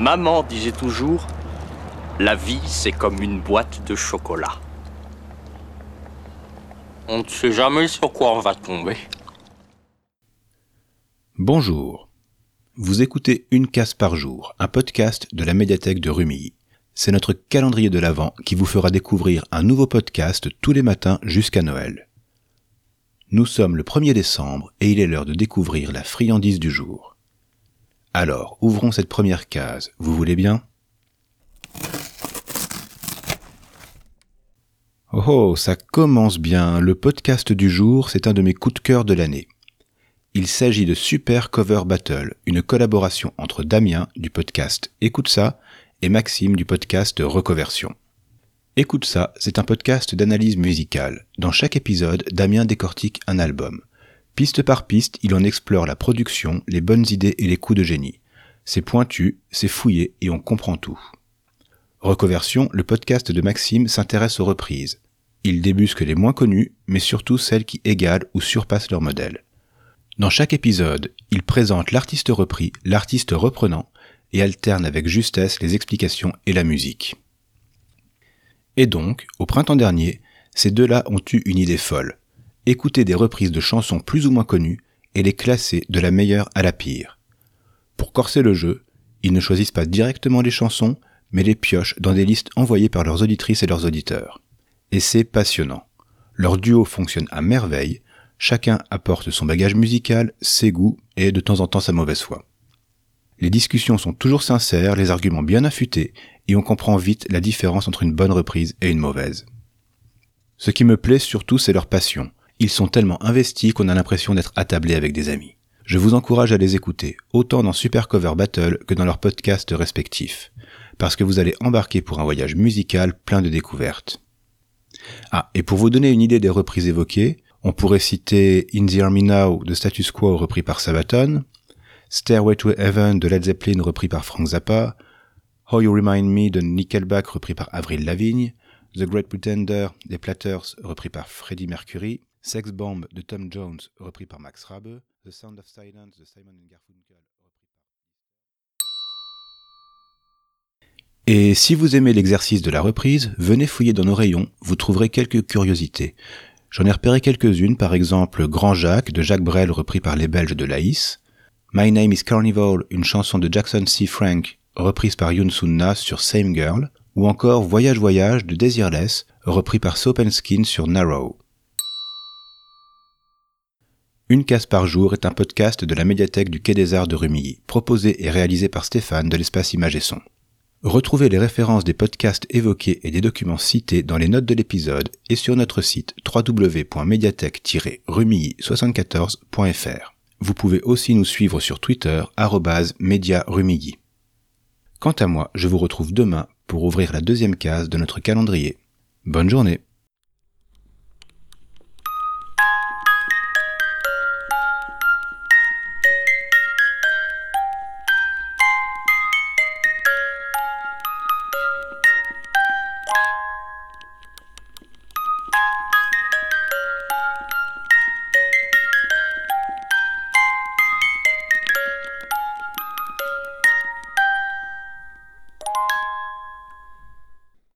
Maman disait toujours, la vie c'est comme une boîte de chocolat. On ne sait jamais sur quoi on va tomber. Bonjour. Vous écoutez Une case par jour, un podcast de la médiathèque de Rumilly. C'est notre calendrier de l'Avent qui vous fera découvrir un nouveau podcast tous les matins jusqu'à Noël. Nous sommes le 1er décembre et il est l'heure de découvrir la friandise du jour. Alors, ouvrons cette première case, vous voulez bien? Oh, oh, ça commence bien. Le podcast du jour, c'est un de mes coups de cœur de l'année. Il s'agit de Super Cover Battle, une collaboration entre Damien du podcast Écoute ça et Maxime du podcast Reconversion. Écoute ça, c'est un podcast d'analyse musicale. Dans chaque épisode, Damien décortique un album. Piste par piste, il en explore la production, les bonnes idées et les coups de génie. C'est pointu, c'est fouillé et on comprend tout. Reconversion, le podcast de Maxime s'intéresse aux reprises. Il débusque les moins connues, mais surtout celles qui égalent ou surpassent leur modèle. Dans chaque épisode, il présente l'artiste repris, l'artiste reprenant, et alterne avec justesse les explications et la musique. Et donc, au printemps dernier, ces deux-là ont eu une idée folle. Écouter des reprises de chansons plus ou moins connues et les classer de la meilleure à la pire. Pour corser le jeu, ils ne choisissent pas directement les chansons, mais les piochent dans des listes envoyées par leurs auditrices et leurs auditeurs. Et c'est passionnant. Leur duo fonctionne à merveille, chacun apporte son bagage musical, ses goûts et de temps en temps sa mauvaise foi. Les discussions sont toujours sincères, les arguments bien affûtés, et on comprend vite la différence entre une bonne reprise et une mauvaise. Ce qui me plaît surtout, c'est leur passion. Ils sont tellement investis qu'on a l'impression d'être attablés avec des amis. Je vous encourage à les écouter, autant dans Super Cover Battle que dans leurs podcasts respectifs, parce que vous allez embarquer pour un voyage musical plein de découvertes. Ah, et pour vous donner une idée des reprises évoquées, on pourrait citer In the Army Now de Status Quo repris par Sabaton, Stairway to Heaven de Led Zeppelin repris par Frank Zappa, How You Remind Me de Nickelback repris par Avril Lavigne, The Great Pretender des Platters repris par Freddie Mercury, Sex Bomb de Tom Jones repris par Max Rabe, The Sound of Silence de Simon Garfunkel. Et si vous aimez l'exercice de la reprise, venez fouiller dans nos rayons, vous trouverez quelques curiosités. J'en ai repéré quelques-unes, par exemple Grand Jacques de Jacques Brel repris par les Belges de Laïs, My Name is Carnival, une chanson de Jackson C. Frank, reprise par Yoon Sun sur Same Girl, ou encore Voyage Voyage de Desireless, repris par Skin sur Narrow. Une case par jour est un podcast de la médiathèque du Quai des Arts de Rumilly, proposé et réalisé par Stéphane de l'espace Image et Son. Retrouvez les références des podcasts évoqués et des documents cités dans les notes de l'épisode et sur notre site www.mediathèque-rumilly74.fr. Vous pouvez aussi nous suivre sur Twitter, @mediarumigi. Quant à moi, je vous retrouve demain pour ouvrir la deuxième case de notre calendrier. Bonne journée